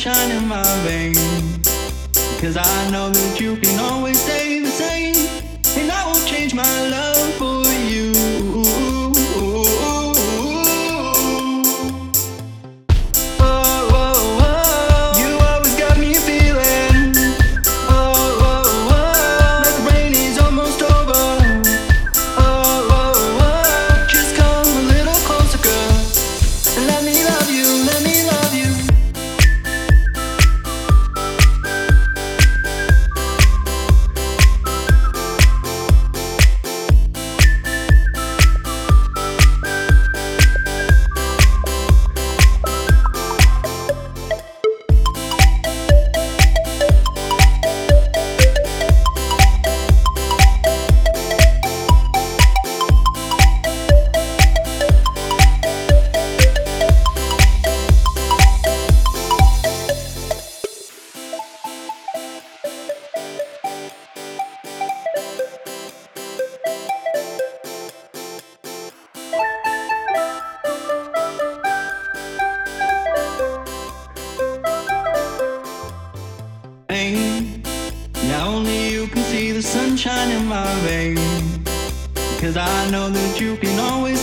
sunshine in my veins. Cause I know that you can always stay the same. And I won't change my love. Now only you can see the sunshine in my veins. Cause I know that you can always